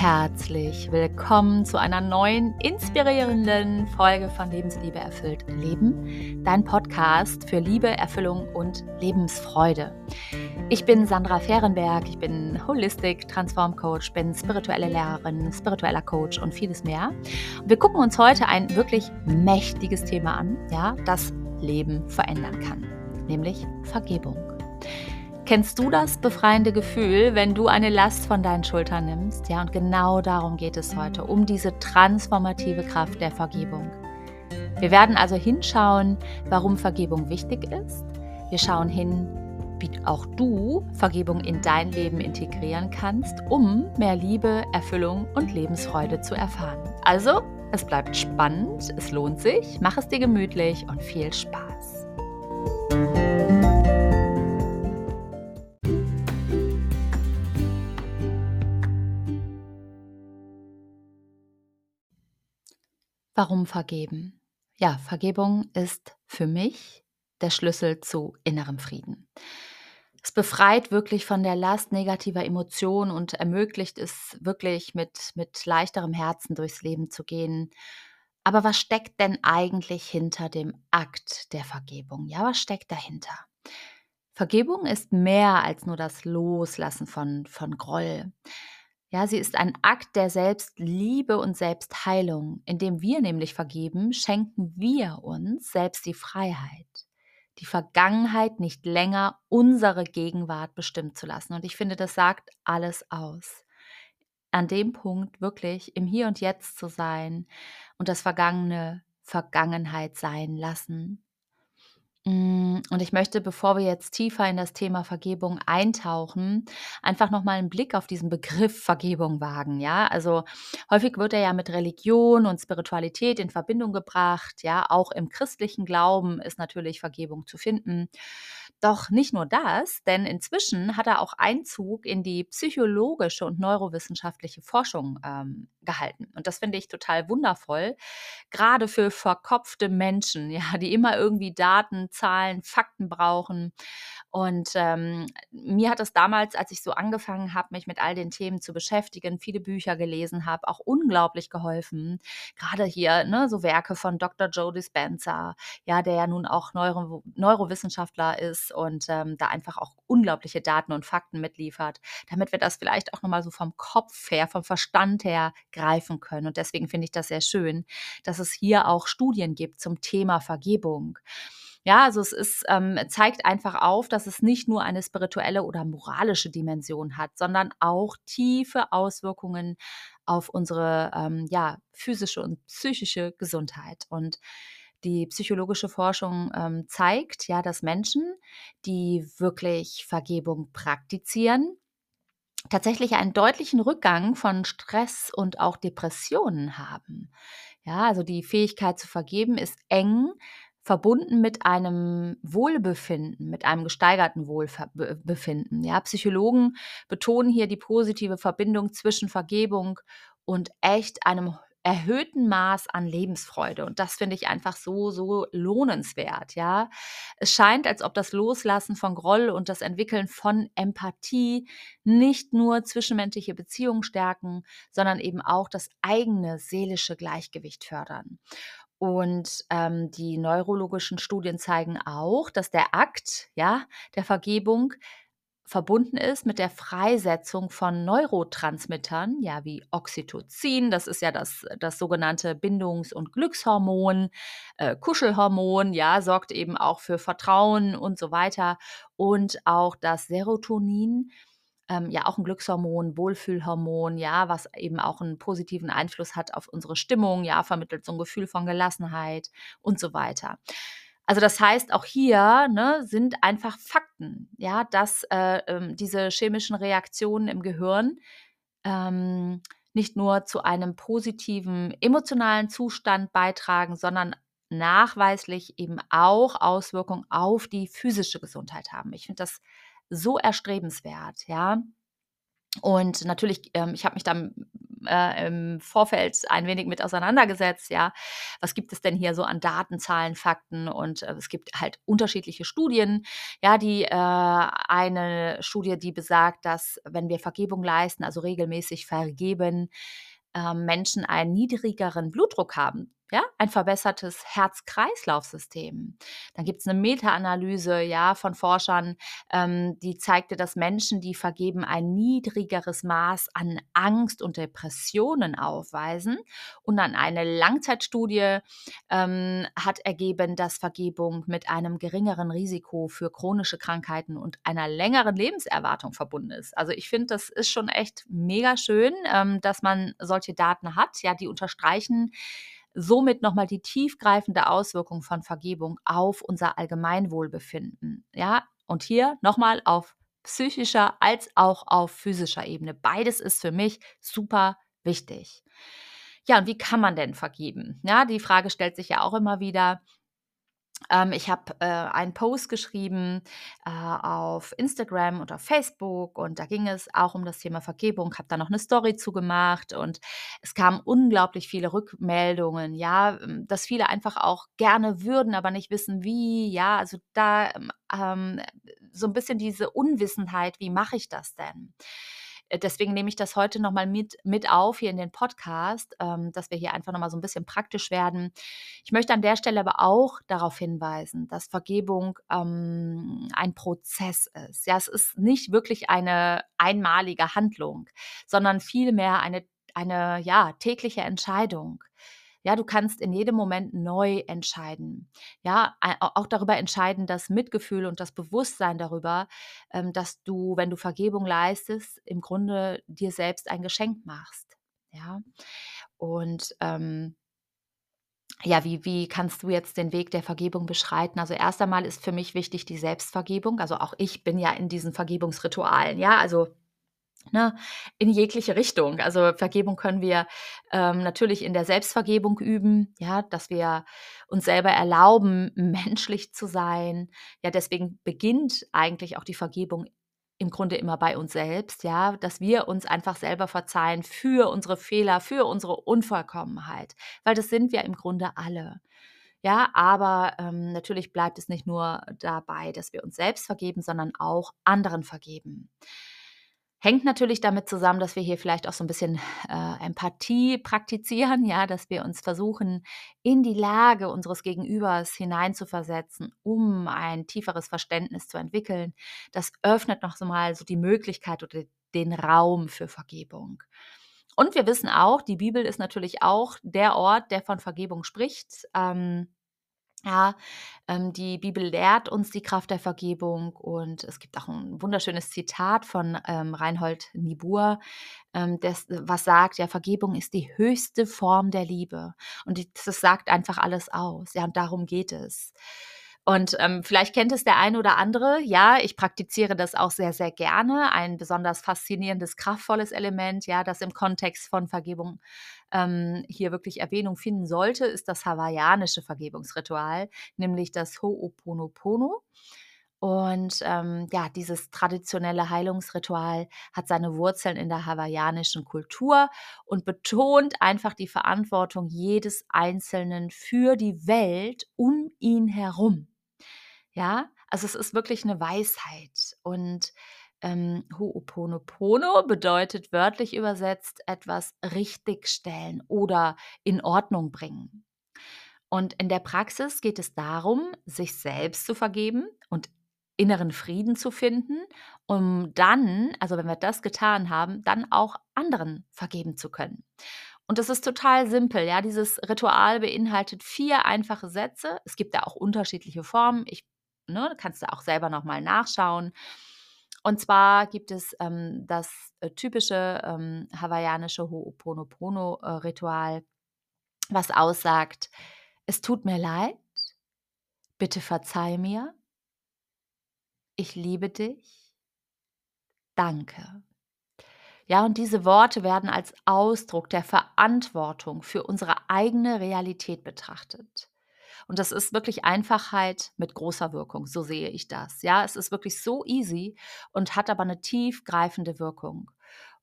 herzlich willkommen zu einer neuen inspirierenden Folge von Lebensliebe erfüllt Leben, dein Podcast für Liebe, Erfüllung und Lebensfreude. Ich bin Sandra Fehrenberg, ich bin Holistic Transform Coach, bin spirituelle Lehrerin, spiritueller Coach und vieles mehr. Wir gucken uns heute ein wirklich mächtiges Thema an, ja, das Leben verändern kann, nämlich Vergebung. Kennst du das befreiende Gefühl, wenn du eine Last von deinen Schultern nimmst? Ja, und genau darum geht es heute, um diese transformative Kraft der Vergebung. Wir werden also hinschauen, warum Vergebung wichtig ist. Wir schauen hin, wie auch du Vergebung in dein Leben integrieren kannst, um mehr Liebe, Erfüllung und Lebensfreude zu erfahren. Also, es bleibt spannend, es lohnt sich, mach es dir gemütlich und viel Spaß. Warum vergeben? Ja, Vergebung ist für mich der Schlüssel zu innerem Frieden. Es befreit wirklich von der Last negativer Emotionen und ermöglicht es wirklich mit, mit leichterem Herzen durchs Leben zu gehen. Aber was steckt denn eigentlich hinter dem Akt der Vergebung? Ja, was steckt dahinter? Vergebung ist mehr als nur das Loslassen von, von Groll. Ja, sie ist ein Akt der Selbstliebe und Selbstheilung. Indem wir nämlich vergeben, schenken wir uns selbst die Freiheit, die Vergangenheit nicht länger unsere Gegenwart bestimmt zu lassen. Und ich finde, das sagt alles aus. An dem Punkt wirklich im Hier und Jetzt zu sein und das Vergangene Vergangenheit sein lassen Mm, und ich möchte, bevor wir jetzt tiefer in das Thema Vergebung eintauchen, einfach nochmal einen Blick auf diesen Begriff Vergebung wagen. Ja, also häufig wird er ja mit Religion und Spiritualität in Verbindung gebracht. Ja, auch im christlichen Glauben ist natürlich Vergebung zu finden. Doch nicht nur das, denn inzwischen hat er auch Einzug in die psychologische und neurowissenschaftliche Forschung ähm, gehalten. Und das finde ich total wundervoll, gerade für verkopfte Menschen, ja, die immer irgendwie Daten, Zahlen, Fakten brauchen. Und ähm, mir hat es damals, als ich so angefangen habe, mich mit all den Themen zu beschäftigen, viele Bücher gelesen habe, auch unglaublich geholfen. Gerade hier, ne, so Werke von Dr. Joe Dispenza, ja, der ja nun auch Neuro Neurowissenschaftler ist und ähm, da einfach auch unglaubliche Daten und Fakten mitliefert, damit wir das vielleicht auch nochmal so vom Kopf her, vom Verstand her greifen können. Und deswegen finde ich das sehr schön, dass es hier auch Studien gibt zum Thema Vergebung. Ja, also es ist, ähm, zeigt einfach auf, dass es nicht nur eine spirituelle oder moralische Dimension hat, sondern auch tiefe Auswirkungen auf unsere ähm, ja, physische und psychische Gesundheit. Und die psychologische Forschung ähm, zeigt ja, dass Menschen, die wirklich Vergebung praktizieren, tatsächlich einen deutlichen Rückgang von Stress und auch Depressionen haben. Ja, also die Fähigkeit zu vergeben ist eng verbunden mit einem Wohlbefinden, mit einem gesteigerten Wohlbefinden. Ja, Psychologen betonen hier die positive Verbindung zwischen Vergebung und echt einem erhöhten Maß an Lebensfreude. Und das finde ich einfach so, so lohnenswert, ja. Es scheint, als ob das Loslassen von Groll und das Entwickeln von Empathie nicht nur zwischenmenschliche Beziehungen stärken, sondern eben auch das eigene seelische Gleichgewicht fördern. Und ähm, die neurologischen Studien zeigen auch, dass der Akt ja, der Vergebung verbunden ist mit der Freisetzung von Neurotransmittern, ja, wie Oxytocin, das ist ja das, das sogenannte Bindungs- und Glückshormon, äh, Kuschelhormon, ja, sorgt eben auch für Vertrauen und so weiter. Und auch das Serotonin, ähm, ja auch ein Glückshormon, Wohlfühlhormon, ja, was eben auch einen positiven Einfluss hat auf unsere Stimmung, ja, vermittelt so ein Gefühl von Gelassenheit und so weiter. Also das heißt, auch hier ne, sind einfach Fakten, ja, dass äh, ähm, diese chemischen Reaktionen im Gehirn ähm, nicht nur zu einem positiven emotionalen Zustand beitragen, sondern nachweislich eben auch Auswirkungen auf die physische Gesundheit haben. Ich finde das so erstrebenswert, ja. Und natürlich, ähm, ich habe mich dann äh, im Vorfeld ein wenig mit auseinandergesetzt, ja. Was gibt es denn hier so an Daten, Zahlen, Fakten? Und äh, es gibt halt unterschiedliche Studien. Ja, die äh, eine Studie, die besagt, dass wenn wir Vergebung leisten, also regelmäßig vergeben, äh, Menschen einen niedrigeren Blutdruck haben ja, ein verbessertes Herz-Kreislauf-System. Dann gibt es eine Meta-Analyse ja, von Forschern, ähm, die zeigte, dass Menschen, die vergeben, ein niedrigeres Maß an Angst und Depressionen aufweisen. Und dann eine Langzeitstudie ähm, hat ergeben, dass Vergebung mit einem geringeren Risiko für chronische Krankheiten und einer längeren Lebenserwartung verbunden ist. Also ich finde, das ist schon echt mega schön, ähm, dass man solche Daten hat. Ja, die unterstreichen, somit nochmal die tiefgreifende Auswirkung von Vergebung auf unser Allgemeinwohlbefinden. Ja, und hier nochmal auf psychischer als auch auf physischer Ebene. Beides ist für mich super wichtig. Ja, und wie kann man denn vergeben? Ja, die Frage stellt sich ja auch immer wieder. Ähm, ich habe äh, einen Post geschrieben äh, auf Instagram und auf Facebook und da ging es auch um das Thema Vergebung, habe da noch eine Story zugemacht und es kamen unglaublich viele Rückmeldungen, ja, ähm, dass viele einfach auch gerne würden, aber nicht wissen wie, ja, also da ähm, so ein bisschen diese Unwissenheit, wie mache ich das denn? Äh, deswegen nehme ich das heute nochmal mit, mit auf hier in den Podcast, ähm, dass wir hier einfach nochmal so ein bisschen praktisch werden. Ich möchte an der Stelle aber auch darauf hinweisen, dass Vergebung ähm, ein Prozess ist. Ja, es ist nicht wirklich eine einmalige Handlung, sondern vielmehr eine, eine ja, tägliche Entscheidung. Ja, du kannst in jedem Moment neu entscheiden. Ja, auch darüber entscheiden, das Mitgefühl und das Bewusstsein darüber, ähm, dass du, wenn du Vergebung leistest, im Grunde dir selbst ein Geschenk machst. Ja, und ähm, ja, wie, wie kannst du jetzt den Weg der Vergebung beschreiten? Also erst einmal ist für mich wichtig die Selbstvergebung. Also auch ich bin ja in diesen Vergebungsritualen. Ja, also Ne, in jegliche Richtung. Also Vergebung können wir ähm, natürlich in der Selbstvergebung üben, ja, dass wir uns selber erlauben, menschlich zu sein. Ja, deswegen beginnt eigentlich auch die Vergebung im Grunde immer bei uns selbst, ja, dass wir uns einfach selber verzeihen für unsere Fehler, für unsere Unvollkommenheit, weil das sind wir im Grunde alle. Ja, aber ähm, natürlich bleibt es nicht nur dabei, dass wir uns selbst vergeben, sondern auch anderen vergeben. Hängt natürlich damit zusammen, dass wir hier vielleicht auch so ein bisschen äh, Empathie praktizieren, ja, dass wir uns versuchen, in die Lage unseres Gegenübers hineinzuversetzen, um ein tieferes Verständnis zu entwickeln. Das öffnet noch so mal so die Möglichkeit oder den Raum für Vergebung. Und wir wissen auch, die Bibel ist natürlich auch der Ort, der von Vergebung spricht. Ähm, ja, ähm, die Bibel lehrt uns die Kraft der Vergebung und es gibt auch ein wunderschönes Zitat von ähm, Reinhold Niebuhr, ähm, das, was sagt, ja, Vergebung ist die höchste Form der Liebe. Und das sagt einfach alles aus. Ja, und darum geht es. Und ähm, vielleicht kennt es der eine oder andere. Ja, ich praktiziere das auch sehr, sehr gerne. Ein besonders faszinierendes, kraftvolles Element, ja, das im Kontext von Vergebung ähm, hier wirklich Erwähnung finden sollte, ist das hawaiianische Vergebungsritual, nämlich das Ho'oponopono. Und ähm, ja, dieses traditionelle Heilungsritual hat seine Wurzeln in der hawaiianischen Kultur und betont einfach die Verantwortung jedes Einzelnen für die Welt um ihn herum. Ja, also es ist wirklich eine Weisheit. Und ähm, Ho'oponopono bedeutet wörtlich übersetzt etwas richtigstellen oder in Ordnung bringen. Und in der Praxis geht es darum, sich selbst zu vergeben und inneren Frieden zu finden, um dann, also wenn wir das getan haben, dann auch anderen vergeben zu können. Und das ist total simpel, ja. Dieses Ritual beinhaltet vier einfache Sätze. Es gibt da auch unterschiedliche Formen. Ich, ne, kannst du auch selber nochmal nachschauen. Und zwar gibt es ähm, das äh, typische ähm, hawaiianische Ho'oponopono-Ritual, was aussagt, es tut mir leid, bitte verzeih mir, ich liebe dich, danke. Ja, und diese Worte werden als Ausdruck der Verantwortung für unsere eigene Realität betrachtet. Und das ist wirklich Einfachheit mit großer Wirkung, so sehe ich das. Ja, es ist wirklich so easy und hat aber eine tiefgreifende Wirkung.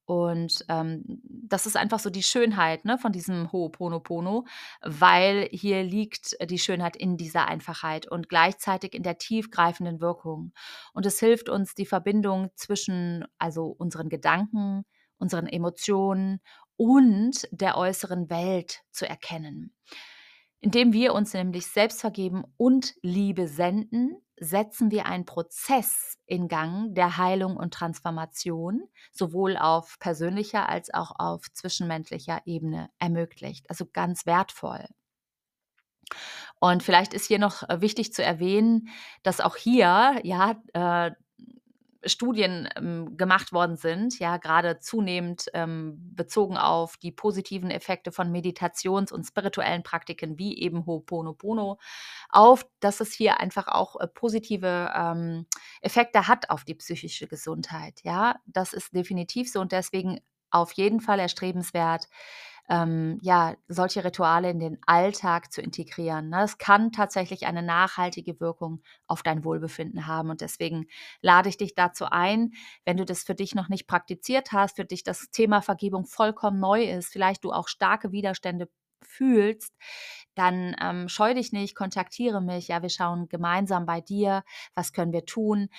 Und ähm, das ist einfach so die Schönheit ne, von diesem Ho'oponopono, weil hier liegt die Schönheit in dieser Einfachheit und gleichzeitig in der tiefgreifenden Wirkung. Und es hilft uns, die Verbindung zwischen also unseren Gedanken, unseren Emotionen und der äußeren Welt zu erkennen. Indem wir uns nämlich selbst vergeben und Liebe senden, setzen wir einen Prozess in Gang der Heilung und Transformation, sowohl auf persönlicher als auch auf zwischenmenschlicher Ebene ermöglicht. Also ganz wertvoll. Und vielleicht ist hier noch äh, wichtig zu erwähnen, dass auch hier ja äh, Studien ähm, gemacht worden sind, ja, gerade zunehmend ähm, bezogen auf die positiven Effekte von Meditations- und spirituellen Praktiken wie eben Ho'oponopono, auf, dass es hier einfach auch äh, positive ähm, Effekte hat auf die psychische Gesundheit. Ja, das ist definitiv so und deswegen auf jeden Fall erstrebenswert, ähm, ja, solche Rituale in den Alltag zu integrieren. Ne? Das kann tatsächlich eine nachhaltige Wirkung auf dein Wohlbefinden haben. Und deswegen lade ich dich dazu ein, wenn du das für dich noch nicht praktiziert hast, für dich das Thema Vergebung vollkommen neu ist, vielleicht du auch starke Widerstände fühlst, dann ähm, scheu dich nicht, kontaktiere mich. Ja, wir schauen gemeinsam bei dir, was können wir tun.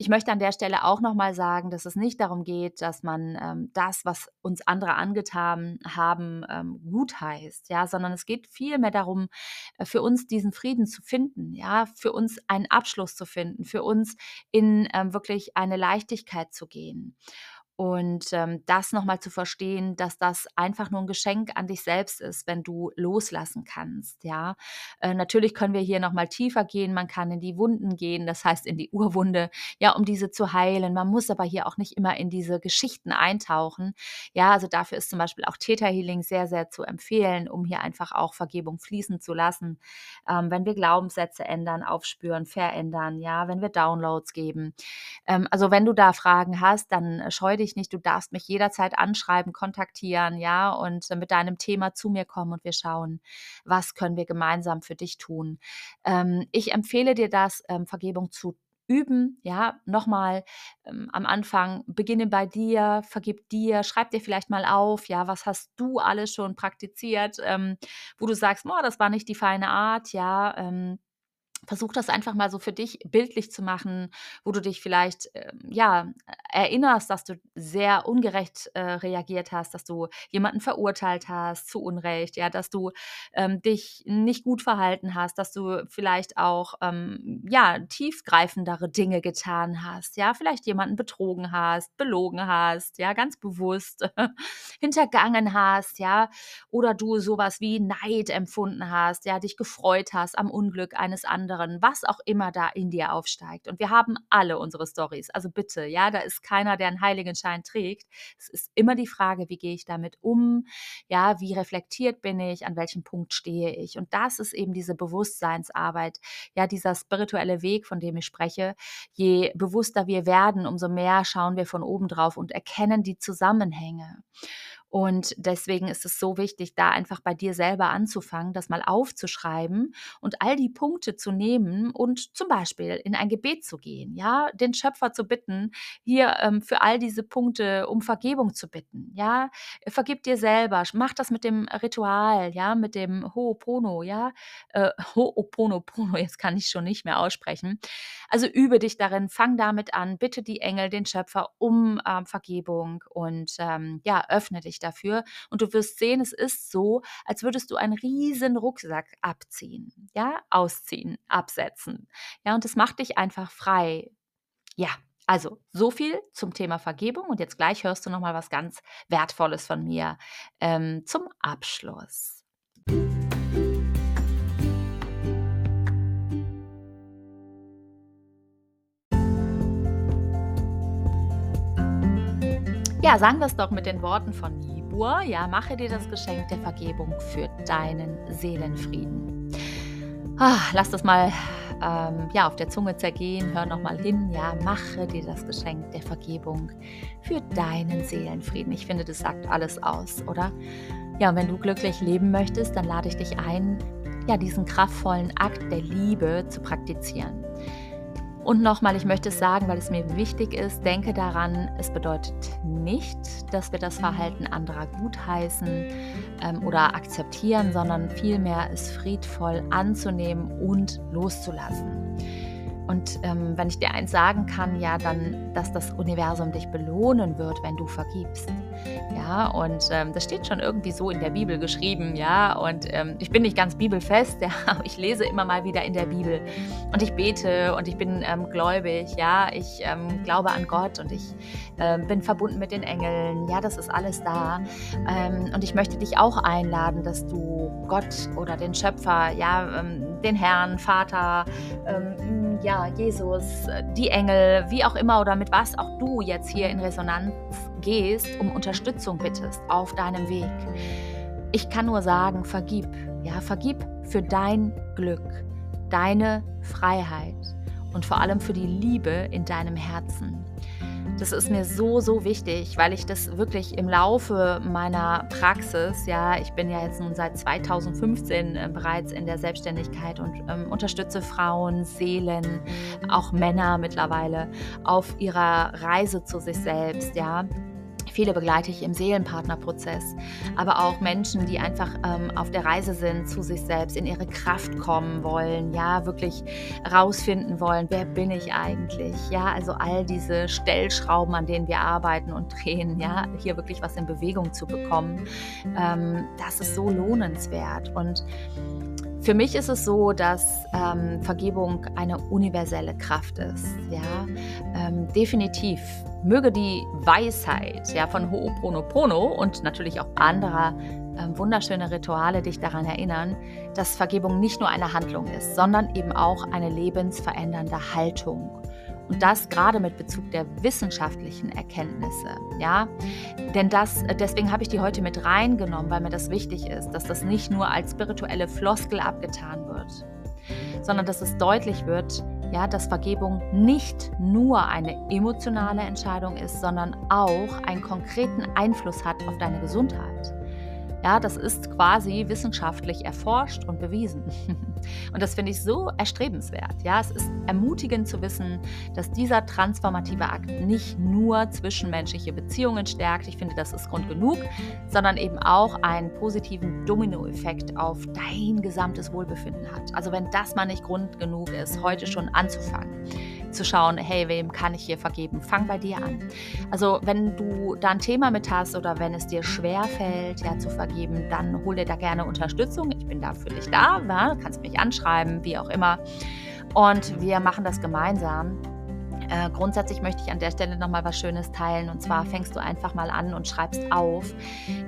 Ich möchte an der Stelle auch nochmal sagen, dass es nicht darum geht, dass man ähm, das, was uns andere angetan haben, ähm, gut heißt, ja, sondern es geht vielmehr darum, äh, für uns diesen Frieden zu finden, ja, für uns einen Abschluss zu finden, für uns in ähm, wirklich eine Leichtigkeit zu gehen. Und ähm, das nochmal zu verstehen, dass das einfach nur ein Geschenk an dich selbst ist, wenn du loslassen kannst. Ja, äh, natürlich können wir hier nochmal tiefer gehen. Man kann in die Wunden gehen, das heißt in die Urwunde, ja, um diese zu heilen. Man muss aber hier auch nicht immer in diese Geschichten eintauchen. Ja, also dafür ist zum Beispiel auch Täterhealing sehr, sehr zu empfehlen, um hier einfach auch Vergebung fließen zu lassen. Ähm, wenn wir Glaubenssätze ändern, aufspüren, verändern, ja, wenn wir Downloads geben. Ähm, also wenn du da Fragen hast, dann äh, scheu dich dich nicht. Du darfst mich jederzeit anschreiben, kontaktieren, ja, und mit deinem Thema zu mir kommen und wir schauen, was können wir gemeinsam für dich tun. Ähm, ich empfehle dir das, ähm, Vergebung zu üben, ja, nochmal ähm, am Anfang, beginne bei dir, vergib dir, schreib dir vielleicht mal auf, ja, was hast du alles schon praktiziert, ähm, wo du sagst, oh, das war nicht die feine Art, ja, ähm, Versuch das einfach mal so für dich bildlich zu machen, wo du dich vielleicht äh, ja erinnerst, dass du sehr ungerecht äh, reagiert hast, dass du jemanden verurteilt hast zu Unrecht, ja, dass du ähm, dich nicht gut verhalten hast, dass du vielleicht auch ähm, ja tiefgreifendere Dinge getan hast, ja, vielleicht jemanden betrogen hast, belogen hast, ja, ganz bewusst hintergangen hast, ja, oder du sowas wie Neid empfunden hast, ja, dich gefreut hast am Unglück eines anderen anderen, was auch immer da in dir aufsteigt. Und wir haben alle unsere Stories. Also bitte, ja, da ist keiner, der einen Heiligenschein trägt. Es ist immer die Frage, wie gehe ich damit um? Ja, wie reflektiert bin ich? An welchem Punkt stehe ich? Und das ist eben diese Bewusstseinsarbeit, ja, dieser spirituelle Weg, von dem ich spreche. Je bewusster wir werden, umso mehr schauen wir von oben drauf und erkennen die Zusammenhänge. Und deswegen ist es so wichtig, da einfach bei dir selber anzufangen, das mal aufzuschreiben und all die Punkte zu nehmen und zum Beispiel in ein Gebet zu gehen, ja, den Schöpfer zu bitten, hier ähm, für all diese Punkte um Vergebung zu bitten, ja, vergib dir selber, mach das mit dem Ritual, ja, mit dem Ho'opono, ja, äh, Ho'oponopono, jetzt kann ich schon nicht mehr aussprechen. Also übe dich darin, fang damit an, bitte die Engel, den Schöpfer um äh, Vergebung und ähm, ja, öffne dich dafür. Und du wirst sehen, es ist so, als würdest du einen riesen Rucksack abziehen, ja, ausziehen, absetzen. Ja, und es macht dich einfach frei. Ja, also so viel zum Thema Vergebung und jetzt gleich hörst du noch mal was ganz Wertvolles von mir ähm, zum Abschluss. Ja, sagen wir es doch mit den Worten von Nibur. Ja, mache dir das Geschenk der Vergebung für deinen Seelenfrieden. Ah, lass das mal ähm, ja, auf der Zunge zergehen, hör nochmal hin. Ja, mache dir das Geschenk der Vergebung für deinen Seelenfrieden. Ich finde, das sagt alles aus, oder? Ja, und wenn du glücklich leben möchtest, dann lade ich dich ein, ja, diesen kraftvollen Akt der Liebe zu praktizieren. Und nochmal, ich möchte es sagen, weil es mir wichtig ist, denke daran, es bedeutet nicht, dass wir das Verhalten anderer gutheißen ähm, oder akzeptieren, sondern vielmehr es friedvoll anzunehmen und loszulassen. Und ähm, wenn ich dir eins sagen kann, ja, dann, dass das Universum dich belohnen wird, wenn du vergibst. Ja, und ähm, das steht schon irgendwie so in der Bibel geschrieben, ja. Und ähm, ich bin nicht ganz bibelfest, ja, ich lese immer mal wieder in der Bibel und ich bete und ich bin ähm, gläubig, ja. Ich ähm, glaube an Gott und ich äh, bin verbunden mit den Engeln, ja, das ist alles da. Ähm, und ich möchte dich auch einladen, dass du Gott oder den Schöpfer, ja, ähm, den Herrn, Vater, ja, Jesus, die Engel, wie auch immer oder mit was auch du jetzt hier in Resonanz gehst, um Unterstützung bittest auf deinem Weg. Ich kann nur sagen, vergib, ja, vergib für dein Glück, deine Freiheit und vor allem für die Liebe in deinem Herzen. Das ist mir so, so wichtig, weil ich das wirklich im Laufe meiner Praxis, ja, ich bin ja jetzt nun seit 2015 äh, bereits in der Selbstständigkeit und ähm, unterstütze Frauen, Seelen, auch Männer mittlerweile auf ihrer Reise zu sich selbst, ja, Viele begleite ich im Seelenpartnerprozess, aber auch Menschen, die einfach ähm, auf der Reise sind, zu sich selbst, in ihre Kraft kommen wollen, ja, wirklich rausfinden wollen, wer bin ich eigentlich, ja, also all diese Stellschrauben, an denen wir arbeiten und drehen, ja, hier wirklich was in Bewegung zu bekommen, ähm, das ist so lohnenswert und für mich ist es so, dass ähm, Vergebung eine universelle Kraft ist. Ja, ähm, definitiv. Möge die Weisheit ja, von Ho'oponopono und natürlich auch anderer ähm, wunderschöne Rituale dich daran erinnern, dass Vergebung nicht nur eine Handlung ist, sondern eben auch eine lebensverändernde Haltung. Und das gerade mit Bezug der wissenschaftlichen Erkenntnisse. Ja? Denn das, deswegen habe ich die heute mit reingenommen, weil mir das wichtig ist, dass das nicht nur als spirituelle Floskel abgetan wird, sondern dass es deutlich wird, ja, dass Vergebung nicht nur eine emotionale Entscheidung ist, sondern auch einen konkreten Einfluss hat auf deine Gesundheit. Ja, das ist quasi wissenschaftlich erforscht und bewiesen. Und das finde ich so erstrebenswert. Ja, es ist ermutigend zu wissen, dass dieser transformative Akt nicht nur zwischenmenschliche Beziehungen stärkt, ich finde, das ist Grund genug, sondern eben auch einen positiven Dominoeffekt auf dein gesamtes Wohlbefinden hat. Also wenn das mal nicht Grund genug ist, heute schon anzufangen zu schauen, hey, wem kann ich hier vergeben? Fang bei dir an. Also wenn du da ein Thema mit hast oder wenn es dir schwer fällt, ja, zu vergeben, dann hol dir da gerne Unterstützung. Ich bin da für dich da, ja, kannst mich anschreiben, wie auch immer. Und wir machen das gemeinsam. Äh, grundsätzlich möchte ich an der Stelle nochmal was Schönes teilen. Und zwar fängst du einfach mal an und schreibst auf,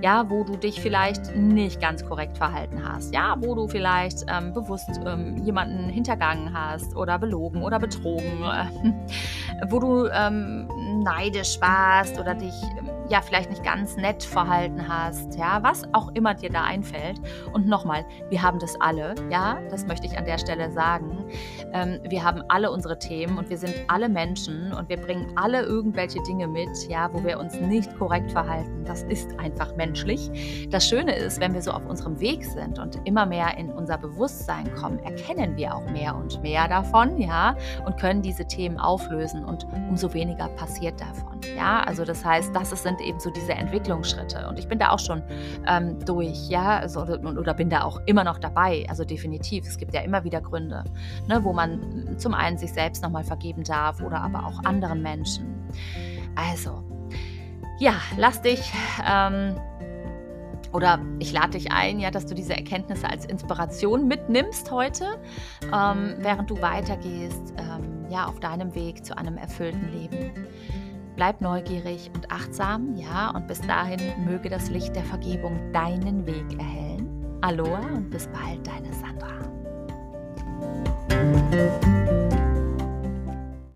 ja, wo du dich vielleicht nicht ganz korrekt verhalten hast. Ja, wo du vielleicht ähm, bewusst ähm, jemanden hintergangen hast oder belogen oder betrogen, äh, wo du ähm, neidisch warst oder dich ähm, ja vielleicht nicht ganz nett verhalten hast, ja, was auch immer dir da einfällt. Und nochmal, wir haben das alle, ja, das möchte ich an der Stelle sagen. Ähm, wir haben alle unsere Themen und wir sind alle Menschen und wir bringen alle irgendwelche Dinge mit, ja, wo wir uns nicht korrekt verhalten. Das ist einfach menschlich. Das Schöne ist, wenn wir so auf unserem Weg sind und immer mehr in unser Bewusstsein kommen, erkennen wir auch mehr und mehr davon, ja, und können diese Themen auflösen und umso weniger passiert davon, ja. Also das heißt, das sind eben so diese Entwicklungsschritte. Und ich bin da auch schon ähm, durch, ja, also, oder bin da auch immer noch dabei. Also definitiv. Es gibt ja immer wieder Gründe, ne, wo man zum einen sich selbst nochmal vergeben darf oder aber auch anderen Menschen. Also, ja, lass dich. Ähm, oder ich lade dich ein, ja, dass du diese Erkenntnisse als Inspiration mitnimmst heute, ähm, während du weitergehst, ähm, ja, auf deinem Weg zu einem erfüllten Leben. Bleib neugierig und achtsam, ja, und bis dahin möge das Licht der Vergebung deinen Weg erhellen. Aloha und bis bald, deine Sandra.